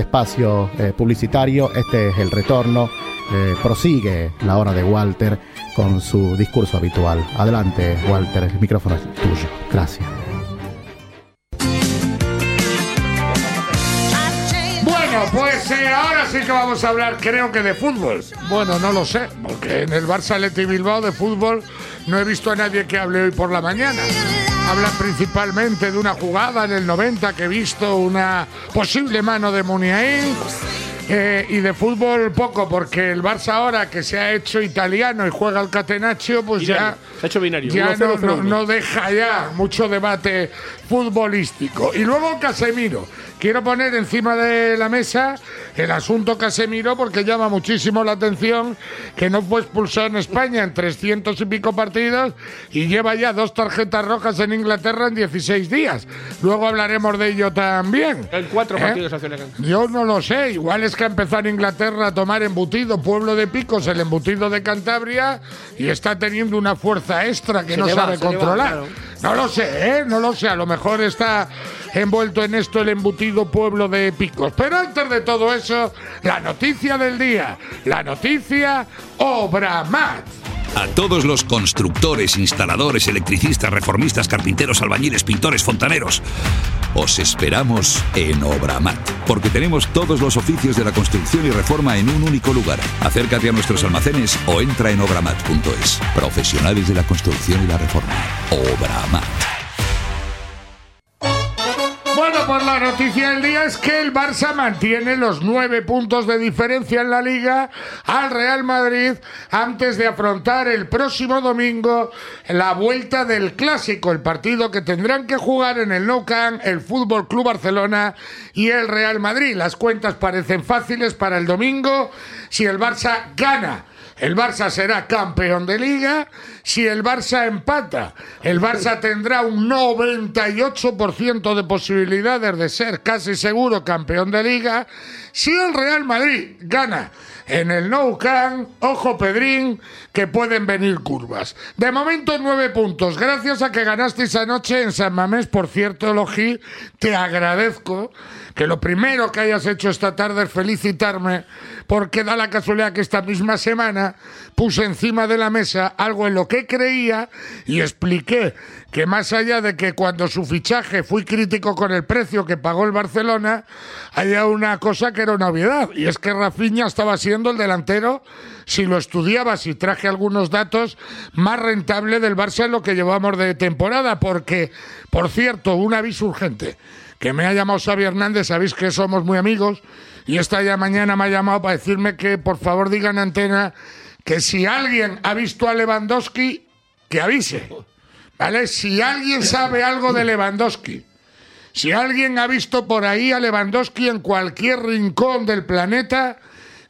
espacio eh, publicitario, este es el retorno, eh, prosigue la hora de Walter con su discurso habitual. Adelante, Walter, el micrófono es tuyo. Gracias. Bueno, pues eh, ahora sí que vamos a hablar, creo que de fútbol. Bueno, no lo sé, porque en el Barça Leti Bilbao de fútbol no he visto a nadie que hable hoy por la mañana. Hablan principalmente de una jugada en el 90 que he visto, una posible mano de Muniain. Eh, y de fútbol poco, porque el Barça ahora que se ha hecho italiano y juega al Catenaccio, pues ya, Se ha hecho binario. ya 1-0, no, no- 0-1. no deja ya mucho debate futbolístico. Y luego Casemiro. Quiero poner encima de la mesa el asunto Casemiro porque llama muchísimo la atención que no fue expulsado en España en 300 y pico partidos y lleva ya dos tarjetas rojas en Inglaterra en 16 días. Luego hablaremos de ello también. En cuatro ¿Eh? partidos una Yo no lo sé, igual es que ha empezado en Inglaterra a tomar embutido, pueblo de picos, el embutido de Cantabria, y está teniendo una fuerza extra que Se no va, sabe va, controlar. claro. No lo sé, ¿eh? No lo sé, a lo mejor está envuelto en esto el embutido pueblo de picos. Pero antes de todo eso, la noticia del día, la noticia Obramat. A todos los constructores, instaladores, electricistas, reformistas, carpinteros, albañiles, pintores, fontaneros. Os esperamos en Obramat, porque tenemos todos los oficios de la construcción y reforma en un único lugar. Acércate a nuestros almacenes o entra en obramat.es. Profesionales de la construcción y la reforma. Obramat. Bueno, pues la noticia del día es que el Barça mantiene los nueve puntos de diferencia en la liga al Real Madrid antes de afrontar el próximo domingo la vuelta del clásico, el partido que tendrán que jugar en el Nou Camp el Fútbol Club Barcelona y el Real Madrid. Las cuentas parecen fáciles para el domingo si el Barça gana. El Barça será campeón de liga. Si el Barça empata, el Barça tendrá un 98% de posibilidades de ser casi seguro campeón de liga. Si el Real Madrid gana en el Nou Camp, ojo Pedrín, que pueden venir curvas. De momento nueve puntos. Gracias a que ganasteis anoche en San Mamés, por cierto, Logi, te agradezco que lo primero que hayas hecho esta tarde es felicitarme porque da la casualidad que esta misma semana puse encima de la mesa algo en lo que creía y expliqué que más allá de que cuando su fichaje fui crítico con el precio que pagó el Barcelona, había una cosa que era una obviedad y es que Rafinha estaba siendo el delantero, si lo estudiabas y traje algunos datos, más rentable del Barça en lo que llevamos de temporada porque, por cierto, un aviso urgente que me ha llamado Xavi Hernández, sabéis que somos muy amigos, y esta ya mañana me ha llamado para decirme que por favor digan antena que si alguien ha visto a Lewandowski, que avise. ¿Vale? Si alguien sabe algo de Lewandowski, si alguien ha visto por ahí a Lewandowski en cualquier rincón del planeta,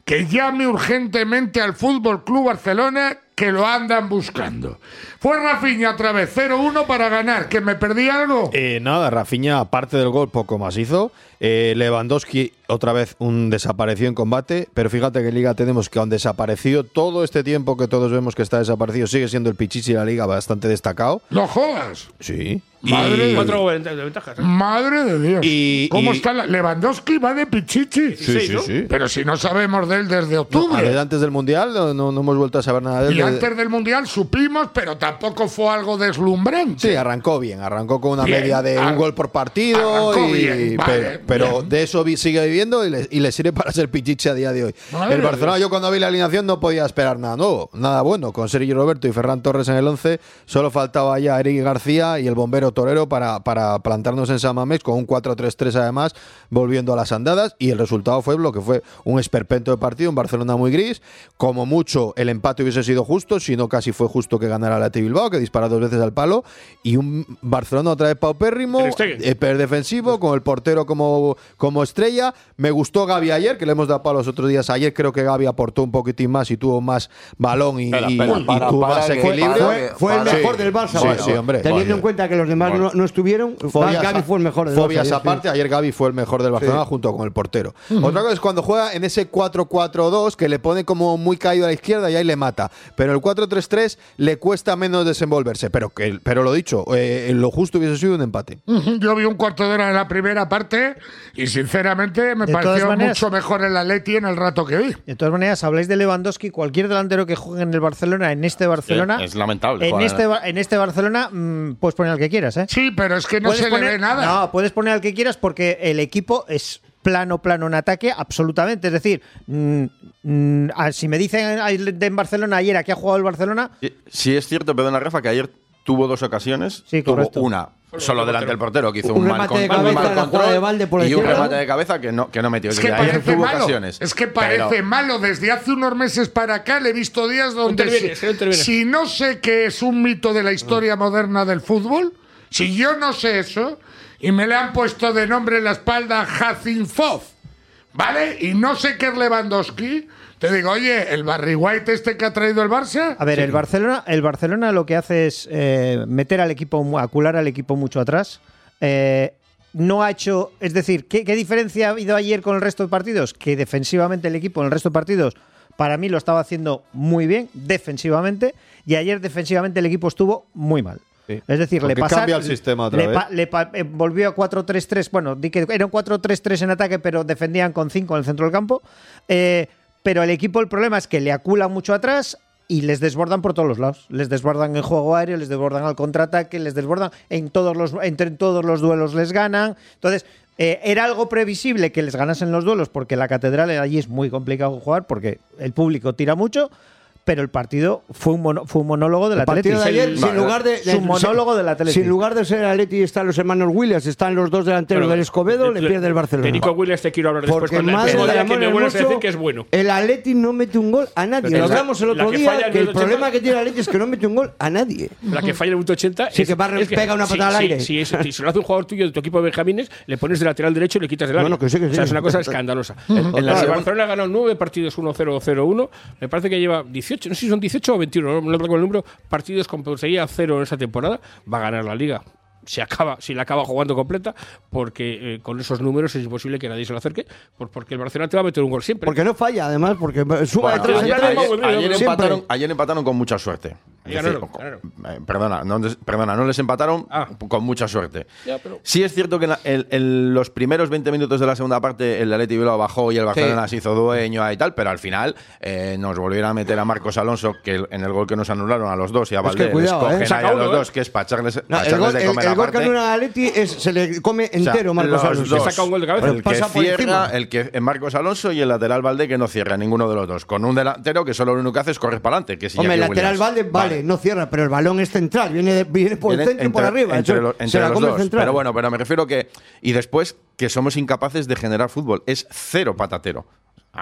que llame urgentemente al Fútbol Club Barcelona que lo andan buscando. Fue Rafinha otra vez 0-1 para ganar, que me perdí algo. Eh, nada, Rafinha, aparte del gol, poco más hizo. Eh, Lewandowski, otra vez, un desaparecido en combate. Pero fíjate que en Liga tenemos que, aun desaparecido, todo este tiempo que todos vemos que está desaparecido, sigue siendo el Pichichi de la Liga bastante destacado. No jodas. Sí. Madre Y- de- Cuatro goles de ventajas. ¿eh? Madre de Dios. Y- ¿Cómo y- está la- Lewandowski? Va de pichichi. Sí, sí, ¿no? sí. Pero si no sabemos de él desde No, octubre. desde antes del Mundial no, no- no hemos vuelto a saber nada de él. y antes del Mundial supimos, pero tampoco fue algo deslumbrante. Sí, arrancó bien, arrancó con una Bien, media de ar- un gol por partido, arrancó y- bien, vale, pero, pero bien. de eso vi- sigue viviendo y le, y le sirve para ser pichiche a día de hoy. Madre el de Barcelona, Dios. yo cuando vi la alineación no podía esperar nada nuevo, nada bueno. Con Sergio Roberto y Ferran Torres en el 11, solo faltaba ya Eric García y el bombero Torero para, para plantarnos en San Mamés con un 4-3-3 además, volviendo a las andadas. Y el resultado fue lo que fue un esperpento de partido, un Barcelona muy gris. Como mucho, el empate hubiese sido justo, si no casi fue justo que ganara la T Bilbao, que dispara dos veces al palo. Y un Barcelona otra vez paupérrimo, Stegen. eh, defensivo, con el portero como, como estrella. Me gustó Gaby ayer, que le hemos dado palos los otros días. Ayer creo que Gaby aportó un poquitín más y tuvo más balón y, Espera, y- espera, y para, tuvo para más equilibrio. que- Fue el mejor Sí, del Barça. sí, bueno, sí, hombre. Teniendo en cuenta que los demás no, no estuvieron, Fobias, Gaby fue el mejor de fobias los aparte, ayer Gaby fue el mejor del Barcelona junto con el portero. Otra cosa es cuando juega en ese 4-4-2 que le pone como muy caído a la izquierda y ahí le mata. Pero el 4-3-3 le cuesta menos desenvolverse. Pero, que, pero lo dicho, eh, lo justo hubiese sido un empate. Yo vi un cuarto de hora en la primera parte y sinceramente me De pareció maneras- mucho mejor el Atleti en el rato que vi. De todas maneras, habláis de Lewandowski, cualquier delantero que juegue en el Barcelona, en este Barcelona. es lamentable En este, en este Barcelona, mm, puedes poner al que quieras, ¿eh? Sí, pero es que no se poner- le ve nada. No, puedes poner al que quieras porque el equipo es plano, plano en ataque, absolutamente. Es decir, mm, mm, si me dicen en Barcelona ayer a qué ha jugado el Barcelona, Sí, Sí es cierto, perdona Rafa, que ayer tuvo dos ocasiones. Sí, tuvo correcto. una solo delante del portero que hizo Un un, mal, remate con- de cabeza mal control de por y un remate de cabeza que no, que no metió. Es que parece tuvo malo. ocasiones. Es que parece Pero- malo. Desde hace unos meses para acá le he visto días donde si, no intervienes. si no sé que es un mito de la historia moderna del fútbol, si yo no sé eso y me le han puesto de nombre en la espalda Hazinfov, ¿vale? Y no sé qué es Lewandowski, te digo, oye, el Barry White este que ha traído el Barça, a ver, el Barcelona, el Barcelona lo que hace es eh, meter al equipo, acular al equipo mucho atrás. Eh, no ha hecho, es decir, ¿qué, qué diferencia ha habido ayer con el resto de partidos? Que defensivamente el equipo en el resto de partidos para mí lo estaba haciendo muy bien defensivamente y ayer defensivamente el equipo estuvo muy mal. Sí. Es decir, Porque le pasaron. cambia el sistema otra le vez. pa- le pa- eh, volvió a 4-3-3. Bueno, di que era un 4-3-3 en ataque, pero defendían con 5 en el centro del campo. Eh, pero el equipo, el problema es que le aculan mucho atrás y les desbordan por todos los lados. Les desbordan en juego aéreo, les desbordan al contraataque, les desbordan en todos los, entre todos los duelos les ganan. Entonces, eh, era algo previsible que les ganasen los duelos porque la catedral allí es muy complicado jugar porque el público tira mucho. Pero el partido fue un, mono- fue un monólogo del El partido Atlético. de ayer, sin lugar de, Es un monólogo del Atlético. Sin lugar de ser el Atleti están los hermanos Williams, están los dos delanteros Pero, del Escobedo, de- le pierde el Barcelona. De Nico Williams te quiero hablar después. Porque con más pero de que me vuelves a decir que es bueno. El Atleti no mete un gol a nadie. Lo la- hablamos el otro que día, que el el problema 80 que tiene el Atleti es que no mete un gol a nadie. La que falla en el minuto 80 Sí, es, que Barnes es pega una sí, patada al sí, aire. sí, si se lo hace un jugador tuyo de tu equipo de Benjamines, le pones de lateral derecho y le quitas del área. No, no, que sí, que O sea, sí. es una cosa escandalosa. El Barcelona ha ganado nueve partidos 1-0, 0-1. Me parece que lleva 18, no sé si son 18 o 21, no, no recuerdo el número, partidos con portería cero en esa temporada. Va a ganar la liga. Se acaba, si la acaba jugando completa, porque eh, con esos números es imposible que nadie se lo acerque, por- porque el Barcelona te va a meter un gol siempre. Porque no falla, además, porque suma Bueno, de en ayer, ayer- empataron, ayer empataron con mucha suerte. Decir, eh, perdona, no, les- perdona, no les empataron Ah. con mucha suerte. Ya, pero- Sí es cierto que en, la- en- en los primeros 20 minutos de la segunda parte el Atleti Bilbao bajó y el Barcelona se hizo dueño y tal, pero al final eh, nos volvieron a meter a Marcos Alonso que en el gol que nos anularon a los dos y a Es que Valdés les cogen ¿eh? ahí a los ¿eh? dos, que es para echarles, No, para el echarles gol, de comer el gol que anula Atleti es, se le come O sea, entero Marcos los Alonso. dos, saca un gol de cabeza. El que Pasa por cierra, el que es Marcos Alonso y el lateral Valde que no cierra ninguno de los dos. Con un delantero que solo lo único que hace es correr para adelante. Que Hombre, el lateral Williams. Valde, vale, no cierra, pero el balón es central, viene, de- viene por el centro y por entre- arriba. Entre, se entre la los come dos. central. Pero bueno, pero me refiero que. Y después, que somos incapaces de generar fútbol. Es cero patatero.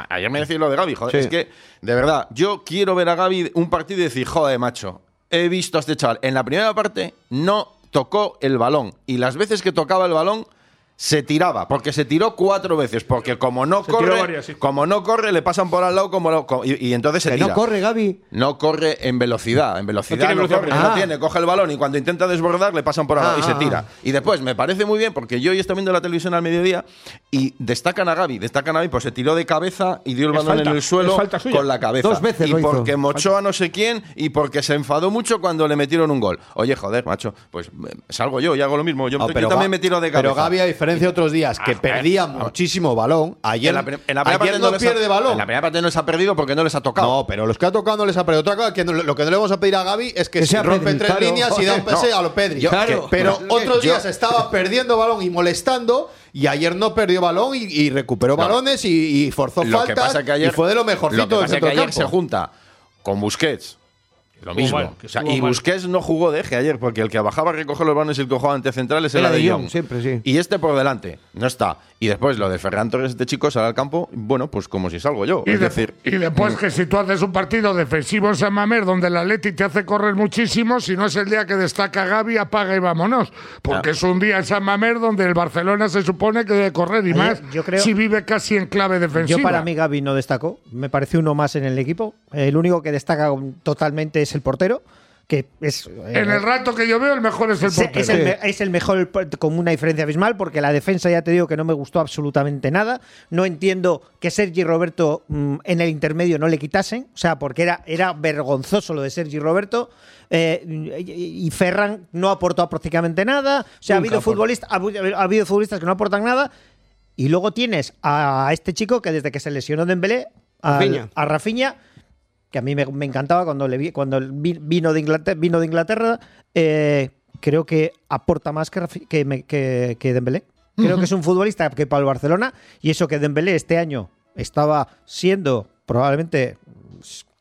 Ayer me decís lo de Gaby, joder. Sí. Es que, de verdad, yo quiero ver a Gaby un partido y decir, joder, macho, he visto a este chaval. En la primera parte no tocó el balón. Y las veces que tocaba el balón. Se tiraba, porque se tiró cuatro veces, porque como no Se corre, varias, sí. como no corre, le pasan por al lado como lo- y, y entonces se que tira. no corre, Gaby. No corre en velocidad. En velocidad tiene no, velocidad corre, porque- no tiene. Coge el balón y cuando intenta desbordar le pasan por al lado Ah, y se ah, tira. Y después me parece muy bien porque yo hoy estoy viendo la televisión al mediodía y destacan a Gaby. Destacan a Gaby, pues se tiró de cabeza y dio el balón falta, en el suelo con la cabeza. Dos veces y lo hizo. porque mochó a no sé quién y porque se enfadó mucho cuando le metieron un gol. Oye, joder, macho, pues eh, salgo yo y hago lo mismo. Yo, pero también me tiro de cabeza. Pero Gaby, diferencia de otros días, que Ah, perdía eh, muchísimo balón, ayer, en la, prim- en la primera ayer parte no les ha- pierde balón. En la primera parte no les ha perdido porque no les ha tocado. No, pero los que ha tocado no les ha perdido. Otra cosa, que no- lo que no le vamos a pedir a Gaby es que, Que sea rompe Pedri, tres claro, líneas y da un pase No. a lo Pedri. Yo- Claro, que- pero no, otros yo- días estaba perdiendo balón y molestando y ayer no perdió balón y, y recuperó No. balones y, y forzó Lo que faltas pasa que ayer, y fue de lo mejorcito lo que del pasa que centro ayer se campo. junta con Busquets. Lo mismo. mal, que O sea, estuvo y mal. Busquets no jugó de eje ayer, porque el que bajaba a recoger los balones y el que jugaba ante centrales era, Era de Jong. Jong, siempre, sí. Y este por delante, no está. Y después lo de Ferran Torres, este chico, sale al campo, bueno, pues como si salgo yo. Y, es de- decir, y después que si tú haces un partido defensivo en San Mamés donde el Atleti te hace correr muchísimo, si no es el día que destaca Gaby, apaga y vámonos. Porque Ah. es un día en San Mamés donde el Barcelona se supone que debe correr y Ayer, más yo creo- si vive casi en clave defensiva. Yo para mí Gaby no destacó, me parece uno más en el equipo. El único que destaca totalmente es el portero, que es. eh, En el rato que yo veo, el mejor es el portero. es, el, me- es el mejor con una diferencia abismal porque la defensa ya te digo que no me gustó absolutamente nada. No entiendo que Sergi Roberto mm, en el intermedio no le quitasen, o sea, porque era, era vergonzoso lo de Sergi Roberto. eh, y Ferran no aportó prácticamente nada. O sea, ha habido, aporta. futbolistas, ha, habido- ha habido futbolistas que no aportan nada. Y luego tienes a este chico que desde que se lesionó Dembélé, al- Rafinha. a Rafinha, que a mí me, me encantaba cuando le vi, cuando vi- vino de Inglaterra, vino de Inglaterra eh, creo que aporta más que, que, me- que, que Dembélé. Creo que es un futbolista que para el Barcelona y eso que Dembélé este año estaba siendo probablemente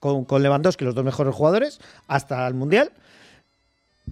con, con Lewandowski los dos mejores jugadores hasta el Mundial.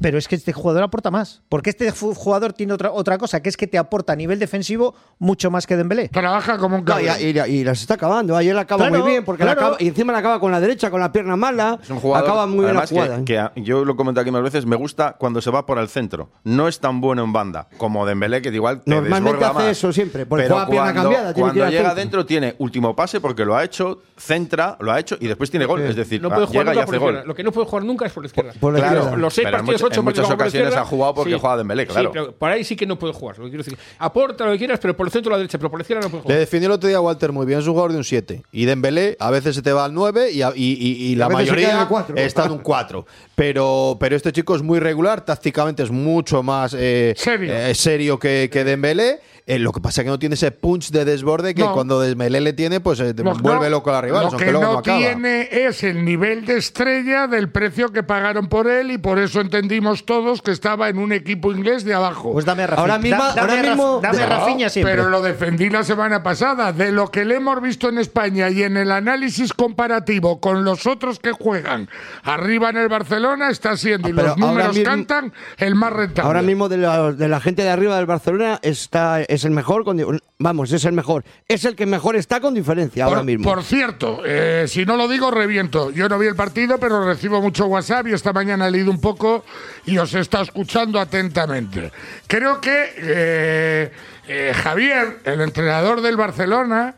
Pero es que este jugador aporta más. Porque este jugador tiene otra, otra cosa, que es que te aporta a nivel defensivo mucho más que Dembélé. Trabaja como un No, cabrón. y, y- y las está acabando. Ayer la acaba Claro, muy bien, porque la acaba- y encima la acaba con la derecha, con la pierna mala. Es un jugador, acaba muy bien la que- jugada. ¿eh? que, a- yo lo he comentado aquí más veces, me gusta cuando se va por el centro. No es tan bueno en banda como Dembélé, que igual te Normalmente hace más. eso siempre, porque Pero juega pierna cuando, cambiada, tiene cuando llega centro. dentro tiene último pase porque lo ha hecho, centra, lo ha hecho y después tiene gol. Es decir, No ah, puede jugar llega y hace gol. Lo que no puede jugar nunca es por la izquierda. Por la Claro, izquierda. Los seis pero en partidos, muchas- ocho en muchas ocasiones ha jugado porque juega Dembélé, claro. Sí, pero por ahí sí que no puede jugar. Lo que quiero decir. Aporta lo que quieras, pero por el centro o la derecha, pero por la izquierda no puede Le jugar. definió el otro día a Walter muy bien, es un jugador de un 7. Y Dembélé a veces se te va al 9 y, a- y- y- y la a mayoría está en un 4. Pero, pero este chico es muy regular, tácticamente es mucho más eh, Serio. eh, serio que, que Dembélé. Eh, lo que pasa es que no tiene ese punch de desborde que No. cuando Dembélé le tiene, pues eh, vuelve no, loco a la rival, Lo que luego no, acaba. tiene es el nivel de estrella del precio que pagaron por él y por eso entendimos todos que estaba en un equipo inglés de abajo. Pues dame a Rafinha. Ahora mismo- Da- dame ahora mismo- dame Rafinha siempre. Pero lo defendí la semana pasada. De lo que le hemos visto en España y en el análisis comparativo con los otros que juegan arriba en el Barcelona, está siendo, y Ah, los ahora números mismo- cantan, el más rentable. Ahora mismo de la, de la gente de arriba del Barcelona está es el mejor con vamos es el mejor es el que mejor está con diferencia Por, ahora mismo por cierto, eh, si no lo digo, reviento. Yo no vi el partido, pero recibo mucho WhatsApp y esta mañana he leído un poco y os he estado escuchando atentamente. Creo que eh, eh, Javier, el entrenador del Barcelona,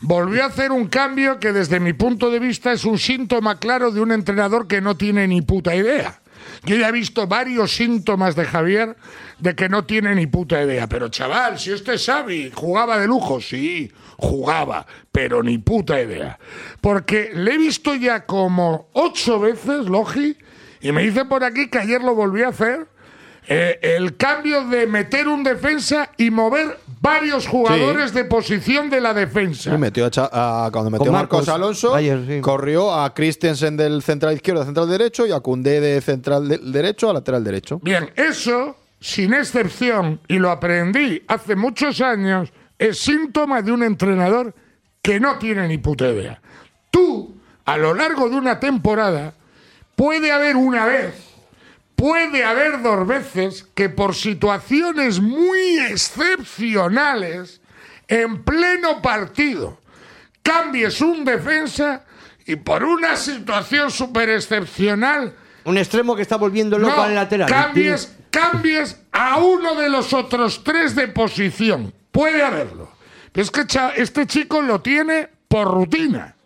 volvió a hacer un cambio que desde mi punto de vista es un síntoma claro de un entrenador que no tiene ni puta idea. Yo ya he visto varios síntomas de Javier de que no tiene ni puta idea. Pero chaval, si este Xavi jugaba de lujo, sí, jugaba, pero ni puta idea. Porque le he visto ya como ocho veces, Logi, y me dicen por aquí que ayer lo volví a hacer, eh, el cambio de meter un defensa y mover varios jugadores de posición de la defensa. Sí, metió a Cha- a- cuando metió Marcos, Marcos Alonso, ayer, sí. corrió a Christensen del central izquierdo a central derecho y a Koundé de central de- derecho a lateral derecho. Bien, eso, sin excepción, y lo aprendí hace muchos años, es síntoma de un entrenador que no tiene ni puta idea. Tú, a lo largo de una temporada, puede haber una vez, puede haber dos veces que por situaciones muy excepcionales, en pleno partido, cambies un defensa y por una situación súper excepcional un extremo que está volviendo loco no, al lateral Cambies, cambies a uno de los otros tres de posición. Puede haberlo. Pero es que este chico lo tiene por rutina.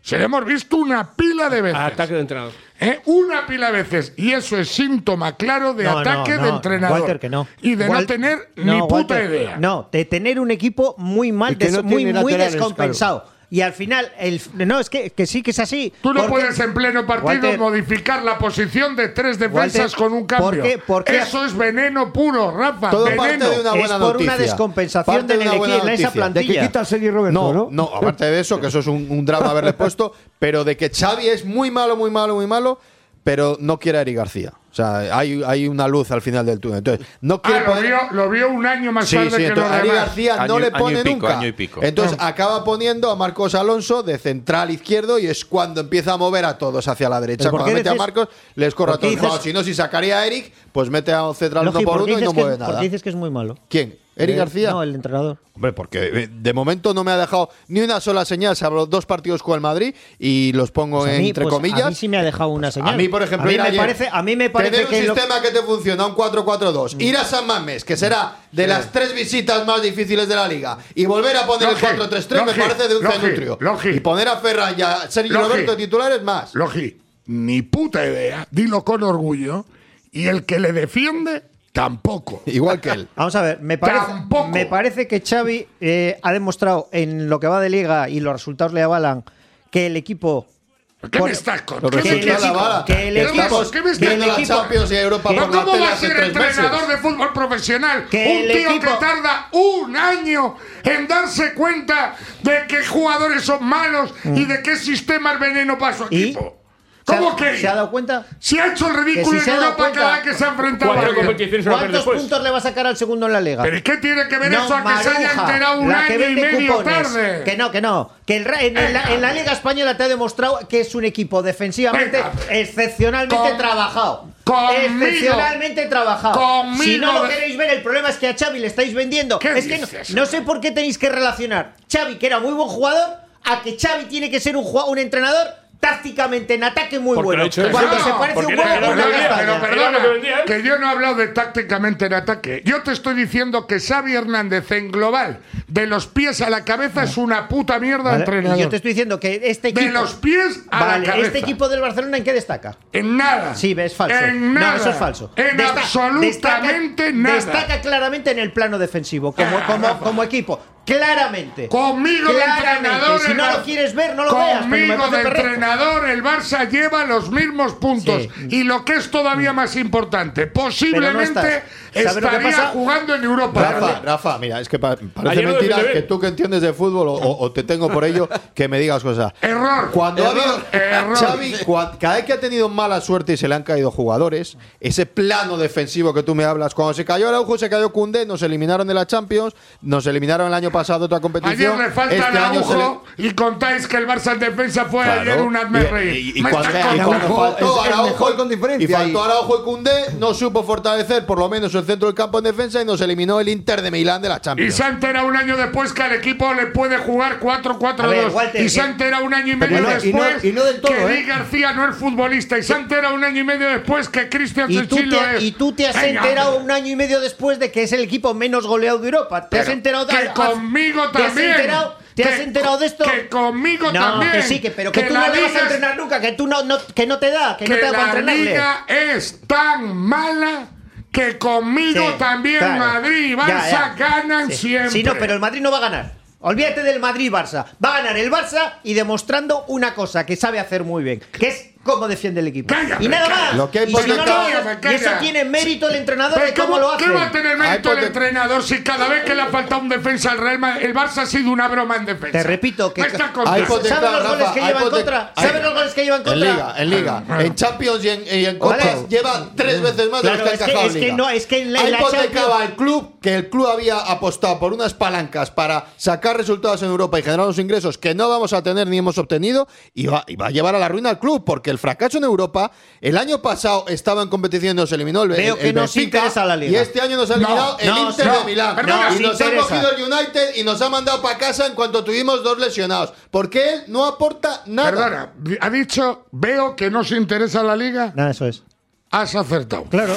Se lo hemos visto una pila de veces. Ataque de entrenador. ¿Eh? Una pila de veces. Y eso es síntoma claro de No, ataque no, de entrenador. Walter, que no. Y de no tener No, ni puta Walter, idea. No, de tener un equipo muy mal, muy, muy descompensado. Y al final, el, no, es que, que sí que es así. Tú no puedes en pleno partido Walter, modificar la posición de tres defensas Walter, con un cambio. ¿por qué- por qué- Eso es veneno puro, Rafa. Todo parte veneno. de una es buena por una descompensación Parte de de una en el buena equipo, en esa noticia. de que plantilla. quita a Sergi Roberto No, no, no, aparte de eso, que eso es un, un drama haberle puesto, pero de que Xavi es muy malo, muy malo, muy malo, pero no quiere a Eric García. O sea, hay, hay una luz al final del túnel. Entonces, no Ah, quiere lo poner- vio, lo vio un año más Sí, tarde sí, que entonces, los a Eric demás. García no Año- le año y pone pico, nunca. año y pico. Entonces acaba poniendo a Marcos Alonso de central izquierdo y es cuando empieza a mover a todos hacia la derecha. ¿Pero por Cuando mete a Marcos, les corre a todos. si no, si sacaría a Eric, pues mete a un central uno Logi, por ¿por qué uno y no mueve que- nada. por qué dices que es muy malo? ¿Quién? ¿Eric Eh, García? No, el entrenador. Hombre, porque eh, de momento no me ha dejado ni una sola señal, salvo los dos partidos con el Madrid y los pongo Pues mí, entre pues, comillas. A mí sí me ha dejado una señal. A mí, por ejemplo, a mí me ayer, parece, a mí me parece tener un que lo- sistema que te funciona, un 4-4-2, ir a San Mamés, que será de las tres visitas más difíciles de la liga, y volver a poner Logi, el 4-3-3 me parece de un cenutrio. Logi. Y poner a Ferran y a Sergio Logi. Roberto titulares más. Logi, ni puta idea, dilo con orgullo, y el que le defiende, tampoco. Igual que él. Vamos a ver, me parece, Tampoco. me parece que Xavi eh, ha demostrado en lo que va de liga y los resultados le avalan que el equipo ¿Qué Por- me estás con? Los ¿Qué me que el estás- equipo- el ¿qué me estás- el Viendo la equipo- Champions y Europa que- ¿Pero por la ¿Cómo tele va a ser entrenador meses. de fútbol profesional? Que un el tío equipo- que tarda un año en darse cuenta de qué jugadores son malos y de qué sistema es veneno para su Mm. ¿Y? ¿Se ¿Cómo que? ¿Se ha dado cuenta? Si ha hecho el ridículo si se en Europa cuenta- cada vez que se ha enfrentado a competiciones ¿Cuántos puntos le va a sacar al segundo en la liga? ¿Pero ¿y qué tiene que ver No, eso a que se haya enterado un año y medio cupones. tarde? Que no, que no. Que el, Ra- en, en la, en la Liga Española te ha demostrado que es un equipo defensivamente Venga. excepcionalmente Con- trabajado. conmigo. excepcionalmente trabajado. Conmigo si no lo queréis ver, el problema es que a Xavi le estáis vendiendo. ¿Qué Es que no, sé por qué tenéis que relacionar Xavi, que era muy buen jugador, a que Xavi tiene que ser un entrenador tácticamente en ataque muy Porque bueno. él. Cuando No, se parece porque un huevo era una que vendía. Pero Era perdona, que yo no he hablado de tácticamente en ataque. Yo te estoy diciendo que Xavi Hernández en global, de los pies a la cabeza, es una puta mierda Vale, entrenador. y yo te estoy diciendo que este equipo. De los pies a Vale, la cabeza. ¿este equipo del Barcelona en qué destaca? En nada. Sí, es falso. En nada. No, eso es falso. En Desta- absolutamente destaca, nada. Destaca claramente en el plano defensivo, como, Ah, como, Rafa. como equipo. Claramente. Conmigo de Claramente. entrenador. Si no Bar- lo quieres ver, no lo veas. pero me Conmigo de entrenador, el Barça lleva los mismos puntos. Sí. Y lo que es todavía más importante, posiblemente. ¿Sabes lo que estaría pasa? jugando en Europa. Rafa, Rafa, mira, es que pa- parece Ayer mentira que tú que entiendes de fútbol o, te tengo por ello que me digas cosas. Error. Cuando ha habido Error. Xavi, cada vez que ha tenido mala suerte y se le han caído jugadores, ese plano defensivo que tú me hablas, cuando se cayó Araujo, se cayó Cundé, nos eliminaron de la Champions, nos eliminaron el año pasado de otra Ayer competición. le falta este año se le- Araujo y contáis que el Barça en defensa fue Claro. ayer un hazme Y- reír. Y, y Me cuando, y faltó Araujo mejor con diferencia y faltó Araujo y Cundé, no supo fortalecer por lo menos el centro del campo en defensa y nos eliminó el Inter de Milán de la Y Champions. se ha enterado un año después que al equipo le puede jugar A ver, 4-4-2. Walter, Y se ha eh, enterado un año y medio no, y no- después y no del todo, que ¿eh? Di García no es futbolista. Y se ha enterado un año y medio después que Cristian Y tú, Sechilo te, es. y tú te has Venga, enterado hombre. un año y medio después de que es el equipo menos goleado de Europa. ¿Te has enterado de que conmigo ¿Te has también. enterado, ¿te has enterado de esto? que conmigo no, también. Que sí, que, pero que, Que tú la no le vas a entrenar nunca, que tú no, no- que no te da, que, no que te da para la entrenarle. liga es tan mala que conmigo Sí, también claro. Madrid y Barça Ya, ya. ganan Sí. siempre. Sí, no, pero el Madrid no va a ganar. Olvídate del Madrid-Barça. Va a ganar el Barça y demostrando una cosa que sabe hacer muy bien, que es cómo defiende el equipo. Cállate, y nada más. Lo que hay y, si no, no, y eso- tiene mérito el entrenador de cómo ¿cómo- lo hace. ¿Qué va a tener mérito Hay el entrenador si cada vez que le ha faltado un defensa al Real Madrid, el Barça ha sido una broma en defensa? Te repito que ¿Sabes los Rafa, goles que hay lleva en poten- contra? ¿Sabes los goles que lleva en En contra? Liga, en Liga, en Champions y en, y en Vale. Copas lleva tres veces más de Claro, los que ha es que- encajado es que no, es que en la- la hipotecaba Champions- el club que el club había apostado por unas palancas para sacar resultados en Europa y generar los ingresos que no vamos a tener ni hemos obtenido y va, y va a llevar a la ruina al club porque el fracaso en Europa el año pasado estaba en competición y nos eliminó el, Veo el- que el nos Benfica, interesa la Liga. y este año nos ha eliminado No, el no, Inter no, de Milán perdona, y nos nos ha cogido el United y nos ha mandado para casa en cuanto tuvimos dos lesionados porque él no aporta nada Perdona, ha dicho, veo que no se interesa la liga. Nada, eso es. Has acertado. Claro.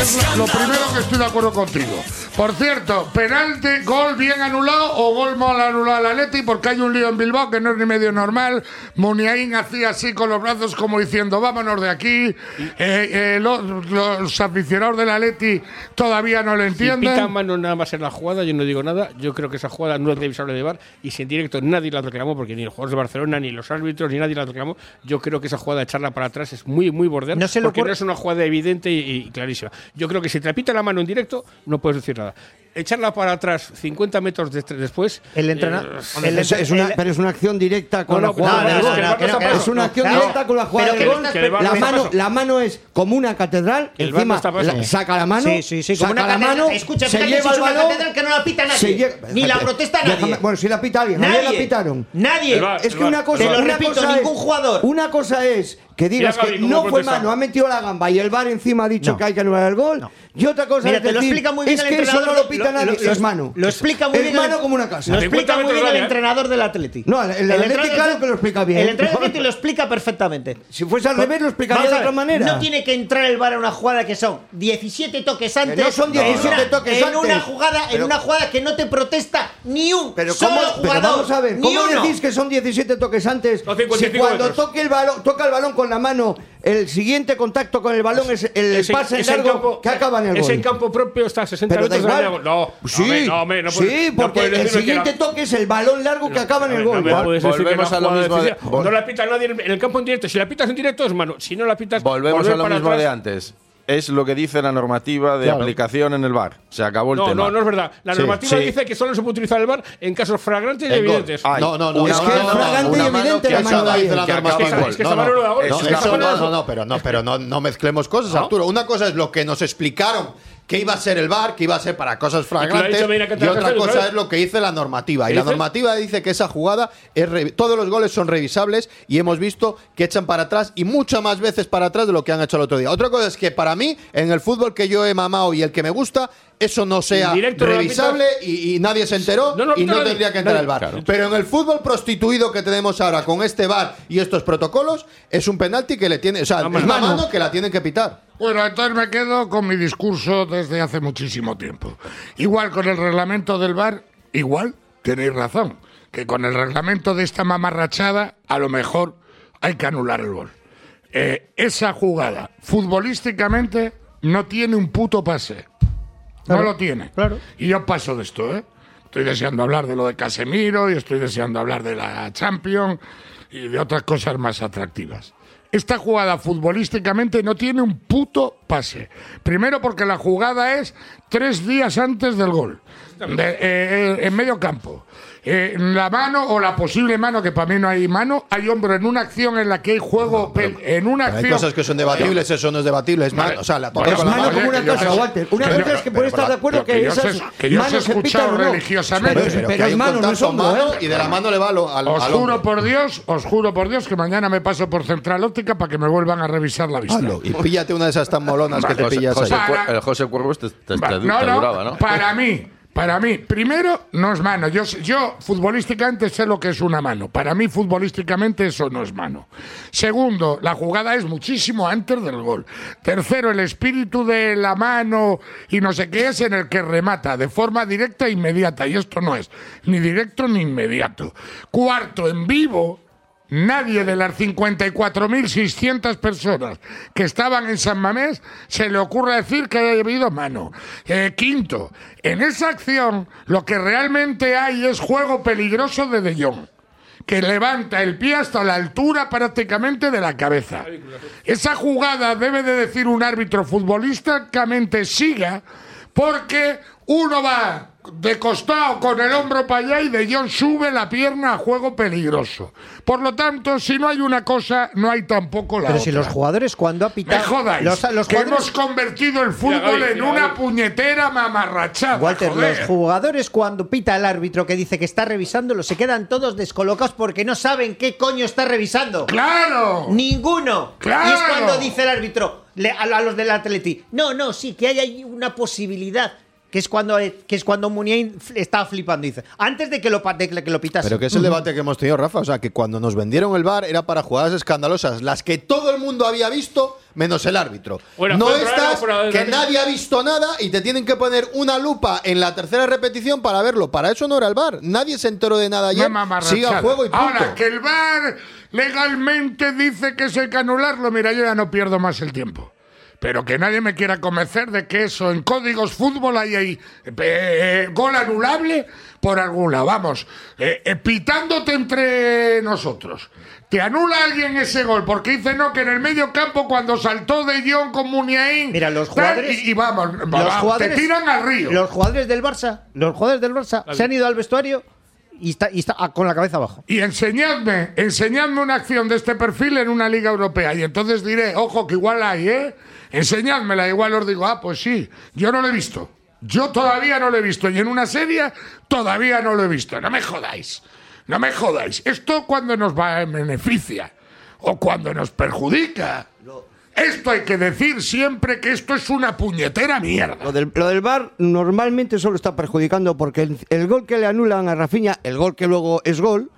Es lo primero que estoy de acuerdo contigo. Por cierto, penalti, gol bien anulado o gol mal anulado al Atleti porque hay un lío en Bilbao que no es ni medio normal. Muniain hacía así con los brazos como diciendo vámonos de aquí. Eh, eh, los, los aficionados del Atleti todavía no lo Si pita entienden. mano nada más en la jugada, yo no digo nada. Yo creo que esa jugada no es revisable de VAR y si en directo nadie la reclamó, porque ni los jugadores de Barcelona, ni los árbitros, ni nadie la reclamó, yo creo que esa jugada de echarla para atrás es muy, muy bordear. No porque ocurre- no es una jugada evidente y, y clarísima. Yo creo que si te pita la mano en directo, no puedes decir nada. Echarla para atrás 50 metros de- después. El entrenador. eh, Es, es una, pero es una acción directa con No, la jugada no, no, es una acción directa con la jugada del gol. La mano, la mano es como una catedral. El encima la- saca la mano, Sí, sí, sí, como saca una la catedral. mano, Escucha, se lleva el una balón. catedral que no la pita nadie. Ni la protesta nadie. déjame- bueno, si la pita alguien, mí la pitaron. Nadie. Es que una cosa, Te lo una repito, cosa ningún es, jugador. Una cosa es que digas Gaby, que no fue mano, ha metido la gamba y el VAR encima ha dicho No. que hay que anular el gol. No. Y otra cosa Mira, es te lo decir, explica muy bien es el que eso no entrenador, lo pita lo- es mano. Lo explica muy es bien. mano como una casa. Lo 50 explica muy bien el ¿eh? entrenador del Atleti. No, el- el Atleti claro que lo explica bien. El entrenador del Atleti lo explica perfectamente. Si fuese al revés, lo explicaría de otra manera. No tiene que entrar el VAR a una jugada que son 17 toques antes. no son 17 en una- toques en antes. Una jugada, en una jugada que no te protesta ni un Pero, solo ¿cómo, pero jugador. vamos a ver, ni ¿cómo uno. decís que son 17 toques antes? No, 55 si cuando toque el balón, toca el balón con la mano, el siguiente contacto con el balón es el Es en- pase es en largo campo- que acaba en el es gol. en campo propio, está a 60 Pero metros igual. No, sí, no, hombre, no sí, no porque puedes el que siguiente toque es el balón largo que acaba en el gol. me Volvemos a lo mismo de- no la pita nadie en el campo en directo. Si la pitas en directo es mano. Si no la pitas, Volvemos a lo mismo de antes. Es lo que dice la normativa de Claro. aplicación en el bar. Se acabó el No, tema. no, no es verdad. La Sí, normativa sí. dice que solo se puede utilizar el bar en casos fragrantes y En evidentes. Ay, No, no, no, es que es flagrante y evidente que la mano de la normativa es que esta no, mano no da gol. pero no, pero no, no mezclemos cosas, ¿No? Arturo. Una cosa es lo que nos explicaron que iba a ser el VAR, que iba a ser para cosas flagrantes, y otra cosa ¿sabes? es lo que dice la normativa. Y ¿Qué la dice? normativa dice que esa jugada es re- todos los goles son revisables y hemos visto que echan para atrás y muchas más veces para atrás de lo que han hecho el otro día. Otra cosa es que para mí, en el fútbol que yo he mamado y el que me gusta, eso no sea no revisable y, y nadie se enteró No, no y no nadie. tendría que entrar VAR. Claro. Pero en el fútbol prostituido que tenemos ahora con este VAR y estos protocolos, es un penalti que le tiene, o sea, Vamos, es una mano. mano que la tienen que pitar. Bueno, entonces me quedo con mi discurso desde hace muchísimo tiempo. Igual con el reglamento del VAR, igual tenéis razón, que con el reglamento de esta mamarrachada, a lo mejor hay que anular el gol. Eh, esa jugada, futbolísticamente, no tiene un puto pase. No lo tiene. claro. Y yo paso de esto, ¿eh? Estoy deseando hablar de lo de Casemiro y estoy deseando hablar de la Champions y de otras cosas más atractivas. Esta jugada futbolísticamente no tiene un puto pase. Primero porque la jugada es tres días antes del gol, eh, eh, en medio campo. Eh, la mano o la posible mano, que para mí no hay mano, hay hombro en una acción en la que hay juego, en una Hay acción... cosas que son debatibles, eso no es debatible, es Vale. mano. O sea, la toca Bueno, con Es la mano Oye, como una sé- Walter. Una cosa es que puede pero estar de acuerdo que que esas que yo he manos se escuchado religiosamente. Pero, Pero, pero hay es mano, no es hombro, mano ¿eh? y de la mano le va al, al, Os al juro por Dios, os juro por Dios que mañana me paso por Central Óptica para que me vuelvan a revisar la vista. Y píllate una de esas tan molonas que te José, pillas José ahí. Para- Cuer- el José Cuervos te, te, Va, te- no, te no, duraba, ¿no? Para mí, para mí, primero no es mano. Yo, yo futbolísticamente sé lo que es una mano. Para mí futbolísticamente eso no es mano. Segundo, la jugada es muchísimo antes del gol. Tercero, el espíritu de la mano y no sé qué es en el que remata de forma directa e inmediata. Y esto no es ni directo ni inmediato. Cuarto, en vivo. Nadie de las 54.600 personas que estaban en San Mamés se le ocurre decir que haya habido mano. Eh, quinto, en esa acción lo que realmente hay es juego peligroso de De Jong que levanta el pie hasta la altura prácticamente de la cabeza. Esa jugada debe de decir un árbitro futbolísticamente siga porque uno va de costado con el hombro para allá y De Jong sube la pierna a juego peligroso. Por lo tanto, si no hay una cosa, no hay tampoco la Pero otra. si los jugadores cuando ha Me pitado. jodáis, Los, los que jugadores, hemos convertido el fútbol Gaby, en una puñetera mamarrachada. Walter, joder. los jugadores cuando pita el árbitro que dice que está revisándolo se quedan todos descolocados porque no saben qué coño está revisando. ¡Claro! Ninguno. ¡Claro! Y es cuando dice el árbitro le- a, a los del Atleti, no, no, sí, que hay ahí una posibilidad. Que es cuando, eh, que es cuando Muniain estaba flipando, dice. Antes de que lo, de que lo pitase. Pero que es el debate que hemos tenido, Rafa. O sea, que cuando nos vendieron el bar era para jugadas escandalosas, las que todo el mundo había visto, menos el árbitro. Fuera, no fuera, que nadie ha visto nada y te tienen que poner una lupa en la tercera repetición para verlo. Para eso no era el bar. Nadie se enteró de nada ayer. Siga juego y punto. Ahora, que el VAR legalmente dice que eso hay que anularlo, mira, yo ya no pierdo más el tiempo. Pero que nadie me quiera convencer de que eso en códigos fútbol hay ahí eh, eh, gol anulable por algún lado. Vamos, eh, eh, pitándote entre nosotros. Te anula alguien ese gol porque dice no, que en el medio campo cuando saltó de Jong con Muniain. Mira, los tal, jugadores- Y, y vamos, los vamos, jugadores, te tiran al río. Los jugadores del Barça, los jugadores del Barça se han ido al vestuario y está, y está ah, con la cabeza abajo. Y enseñadme, enseñadme una acción de este perfil en una liga europea. Y entonces diré, ojo, que igual hay, ¿eh? Enseñádmela, igual os digo, ah, pues sí, yo no lo he visto. Yo todavía no lo he visto. Y en una serie todavía no lo he visto. No me jodáis. No me jodáis. Esto cuando nos beneficia o cuando nos perjudica. Esto hay que decir siempre que esto es una puñetera mierda. Lo del, lo del VAR normalmente solo está perjudicando porque el, gol que le anulan a Rafinha, el gol que luego es gol,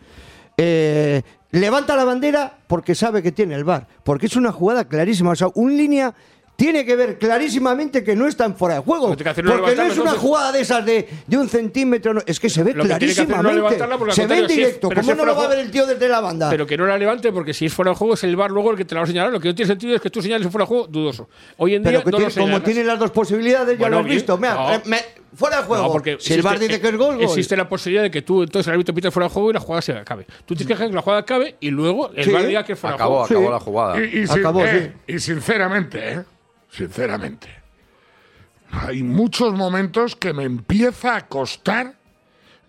eh, levanta la bandera porque sabe que tiene el VAR. Porque es una jugada clarísima. O sea, un línea tiene que ver clarísimamente que no está en fuera de juego. No Porque no es una entonces. jugada de esas de, de un centímetro. no, es que se ve Lo no clarísimamente. al se ve en contrario, si es- directo. si ¿Cómo no lo va a ver el tío desde la banda? Pero que no la levante porque si es fuera de juego es el bar luego el que te la va a señalar. Lo que no tiene sentido es que tú señales fuera de juego dudoso. Hoy en día Pero que no tiene- lo como tiene las dos posibilidades, ya Bueno, lo has visto. Mira, No. eh, me- fuera de juego. No, porque si el existe- dice que es gol, gol. Existe la posibilidad de que tú, entonces el árbitro pita fuera de juego y la jugada se acabe. Tú tienes que dejar que la jugada acabe y luego el Sí. VAR diga que es fuera Acabó, de juego. acabó Sí. la jugada. Y, y sin- Acabó, eh, y sinceramente, ¿eh? Sinceramente, hay muchos momentos que me empieza a costar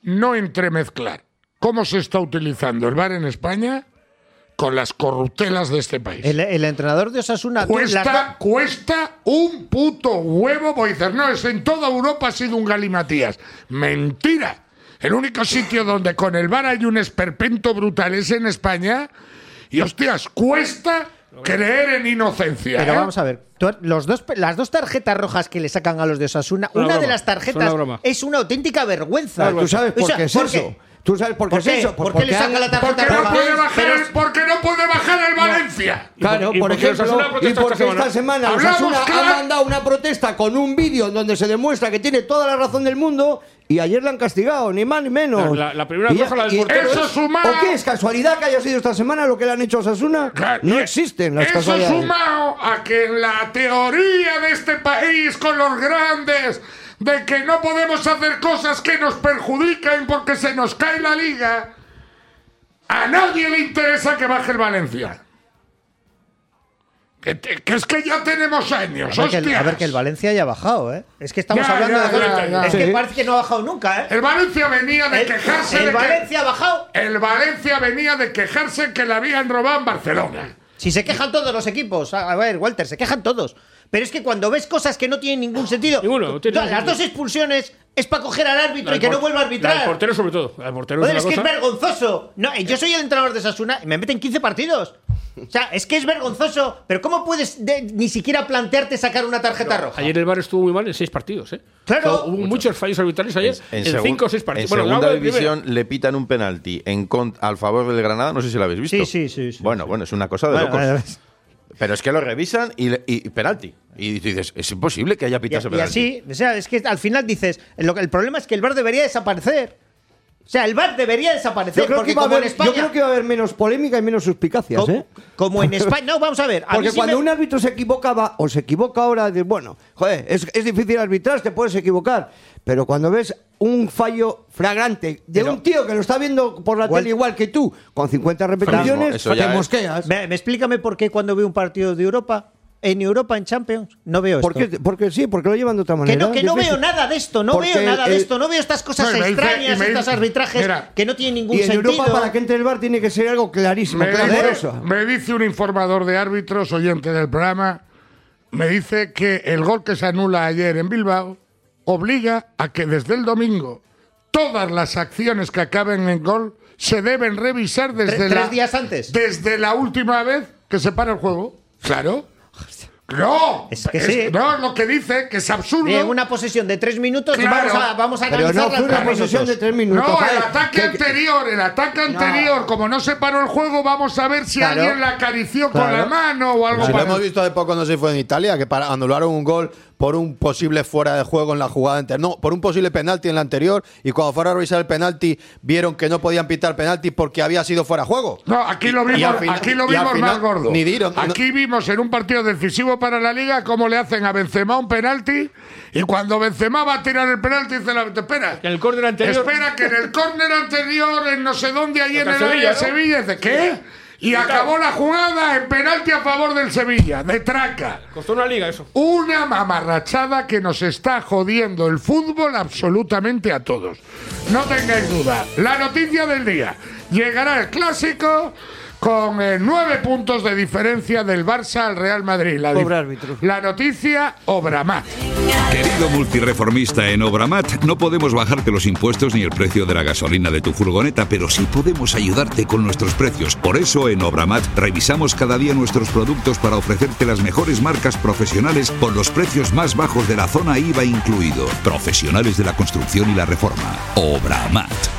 no entremezclar cómo se está utilizando el VAR en España con las corruptelas de este país. El, el entrenador de Osasuna. Cuesta, cuesta un puto huevo, voy a decir, no, es en toda Europa ha sido un galimatías. Mentira. El único sitio donde con el VAR hay un esperpento brutal es en España. Y hostias, cuesta creer en inocencia. Pero ¿eh? vamos a ver, los dos, las dos tarjetas rojas que le sacan a los de Osasuna, Una una, de las una tarjetas es una auténtica vergüenza. Claro, ¿Tú sabes por O sea, qué es ¿por eso? ¿Tú sabes por qué ¿Por es qué? eso? ¿Por qué le porque saca la tarjeta Porque no roja? puede bajar, Pero- porque no puede bajar el Valencia. Claro, por- y por porque ejemplo, y porque esta esta semana Osasuna ha mandado una protesta con un vídeo en donde se demuestra que tiene toda la razón del mundo y ayer la han castigado, ni más ni menos. La- la primera roja, la del portero, Eso sumado. ¿O qué es casualidad que haya sido esta semana lo que le han hecho a Osasuna? Claro, No existen las Eso casualidades. sumado a que en la teoría de este país con los grandes de que no podemos hacer cosas que nos perjudiquen porque se nos cae la liga, a nadie le interesa que baje el Valencia. Que, te- que es que ya tenemos años, A ver, que el, a ver que el Valencia ya ha bajado, ¿eh? Es que estamos Ya, hablando ya, de ya, ya. Es que parece que no ha bajado nunca, ¿eh? El Valencia venía de El- quejarse el de que- Valencia ha bajado. El Valencia venía de quejarse que le habían robado en Barcelona. Si se quejan todos los equipos. A ver, Walter, se quejan todos. Pero es que cuando ves cosas que no tienen ningún sentido. Ninguno, no tiene todas ningún las dos expulsiones es para coger al árbitro y que La no vuelva a La arbitrar. portero sobre todo. La del portero Joder, es es que es vergonzoso. No, yo soy el entrenador de Sasuna y me meten 15 partidos. O sea, es que es vergonzoso. Pero ¿cómo puedes de- ni siquiera plantearte sacar una tarjeta roja? Ayer el VAR estuvo muy mal en seis partidos, ¿eh? Claro. O sea, hubo muchos fallos arbitrales ayer en, cinco o seis partidos. En Bueno, segunda división le pitan un penalti en con- al favor del Granada, no sé si lo habéis visto. Sí, sí, sí, sí, bueno, bueno, es una cosa de Bueno, locos. Pero es que lo revisan y, le- y- y penalti. Y dices, es imposible que haya Y, pitado ese y penalti. así, o sea, es que al final dices, lo que- el problema es que el VAR debería desaparecer. O sea, el VAR debería desaparecer Yo creo, porque que a como haber, en España, yo creo que va a haber menos polémica y menos suspicacias, como, ¿eh? como en España, no, vamos a ver, a Porque sí cuando me- un árbitro se equivocaba o se equivoca ahora, bueno, joder, es, es difícil arbitrar, te puedes equivocar. Pero cuando ves un fallo flagrante de Pero- un tío que lo está viendo por la Igual- tele igual que tú, con 50 repeticiones, te mosqueas. me, me explícame por qué cuando veo un partido de Europa, en Europa, en Champions, no veo ¿Por esto. qué? Porque sí, porque lo llevan de otra Que manera. no, que no veo nada de esto, no Porque veo nada de el- esto, no veo estas cosas No, dice- extrañas, estos arbitrajes mira, que no tienen ningún Y en sentido. Europa, para que entre el bar, tiene que ser algo clarísimo, Me claro. dice, eso. me dice un informador de árbitros, oyente del programa, me dice que el gol que se anula ayer en Bilbao obliga a que desde el domingo todas las acciones que acaben en gol se deben revisar desde la, tres días antes. Desde la última vez que se para el juego. Claro. No, Es que sí. no, lo que dice que es absurdo. En una posesión de tres minutos y vamos a, vamos a Pero no analizarla fue en una tres posesión de tres minutos. No, el ataque que- anterior, el ataque anterior, como no se paró el juego, vamos a ver si Claro. alguien la acarició con la mano o algo Si lo hemos visto hace poco, no sé si fue en Italia, que para, anularon un gol por un posible fuera de juego en la jugada anterior. No, por un posible penalti en la anterior. Y cuando fueron a revisar el penalti, vieron que no podían pitar penalti porque había sido fuera de juego. No, aquí lo vimos, final- aquí lo vimos final más gordo. ni dieron- no- aquí vimos en un partido decisivo para la liga cómo le hacen a Benzema un penalti y cuando Benzema va a tirar el penalti dice la espera. En el córner anterior. Espera que en el córner anterior en no sé dónde ahí en el área de Sevilla, Sevilla dice ¿qué? Y acabó la jugada en penalti a favor del Sevilla, de traca. Costó una liga eso. Una mamarrachada que nos está jodiendo el fútbol absolutamente a todos. No tengáis duda. La noticia del día. Llegará el clásico con eh, nueve puntos de diferencia del Barça al Real Madrid. La, Pobre árbitro. la noticia, Obramat. Querido multireformista en Obramat, no podemos bajarte los impuestos ni el precio de la gasolina de tu furgoneta, pero sí podemos ayudarte con nuestros precios. Por eso en Obramat revisamos cada día nuestros productos para ofrecerte las mejores marcas profesionales con los precios más bajos de la zona IVA incluido. Profesionales de la construcción y la reforma. Obramat.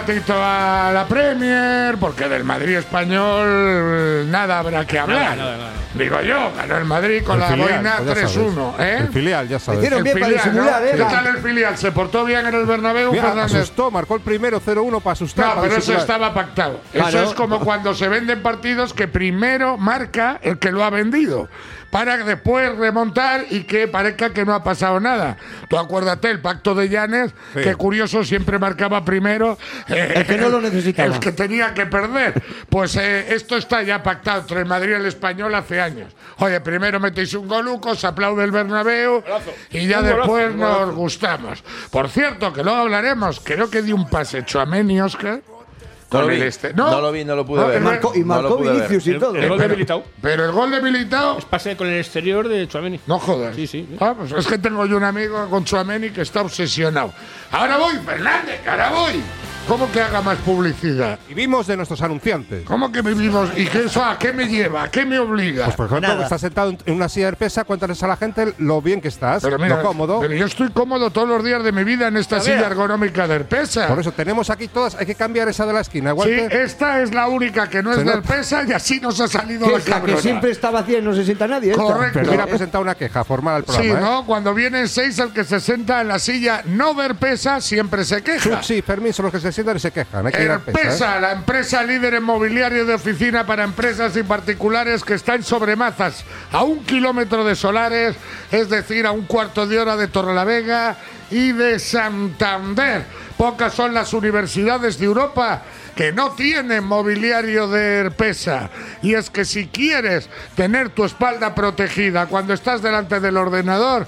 Ratito a la Premier, porque del Madrid español eh, nada habrá que hablar. nada, nada. Digo yo, ganó el Madrid con El la filial, boina pues ya 3-1. sabes. ¿eh? El filial, ya sabes. Hicieron El bien para filial, disimular, ¿no? ¿eh? ¿Qué tal el filial? ¿Se portó bien en el Bernabéu, Mira, Fernández? asustó, marcó el primero 0-1 para asustar. No, para pero eso disimular. estaba pactado. Eso Claro. es como cuando se venden partidos que primero marca el que lo ha vendido. Para después remontar y que parezca que no ha pasado nada. Tú acuérdate, el pacto de Llanes, Sí. que curioso siempre marcaba primero eh, El que no lo necesitaba. El que tenía que perder. Pues eh, esto está ya pactado entre el Madrid y el español hace años. Oye, primero metéis un goluco, se aplaude el Bernabéu y ya Un golazo, después un nos golazo. gustamos. Por cierto, que luego hablaremos, creo que dio un pase Chuameni, Oscar. No lo vi. este. No lo vi, no lo pude No, ver. el Marcó- y marcó. Vinicius y todo. el gol pero- de Militao. Pero el gol de Militao. Pase con el exterior de Chuameni. No jodas. Sí, sí. Ah, pues es que tengo yo un amigo con Chuameni que está obsesionado. Ahora voy, Fernández, ahora voy. ¿Cómo que haga más publicidad? Vivimos de nuestros anunciantes. ¿Cómo que vivimos? ¿Y qué eso a qué me lleva? ¿A qué me obliga? Pues por ejemplo, Nada. que estás sentado en- una silla de pesa, cuéntales a la gente lo bien que estás, Pero mira, lo cómodo. Pero yo estoy cómodo todos los días de mi vida en esta silla ergonómica de Herpesa. Por eso tenemos aquí todas, hay que cambiar esa de la esquina. Sí, Walter. esta es la única que no es Se de nota. Herpesa y así nos ha salido Que la es la que cabrona. siempre está vacía y no se sienta nadie. esta. Correcto. Pero mira, presentado una queja formal al Sí, programa. ¿eh? ¿no? Cuando vienen seis, el que se sienta en la silla no de Herpesa siempre se queja. Sí, permiso, son los que se y se quejan. Hay que ir a Pesa, ¿eh? La empresa líder en mobiliario de oficina para empresas y particulares que está en Sobremazas, a un kilómetro de Solares, es decir, a un cuarto de hora de Torrelavega y de Santander. Pocas son las universidades de Europa que no tienen mobiliario de Herpesa. Y es que si quieres tener tu espalda protegida cuando estás delante del ordenador,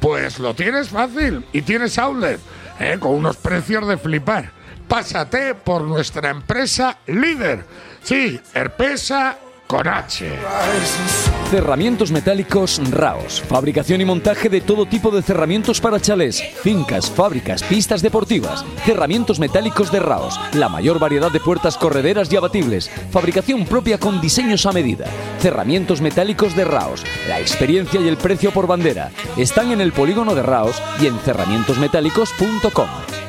pues lo tienes fácil y tienes outlet, ¿eh? con unos precios de flipar. Pásate por nuestra empresa líder. Sí, Herpesa con H. Cerramientos metálicos Raos. Fabricación y montaje de todo tipo de cerramientos para chalés, fincas, fábricas, pistas deportivas. Cerramientos metálicos de Raos. La mayor variedad de puertas correderas y abatibles. Fabricación propia con diseños a medida. Cerramientos metálicos de Raos. La experiencia y el precio por bandera. Están en el polígono de Raos y en cerramientosmetálicos.com.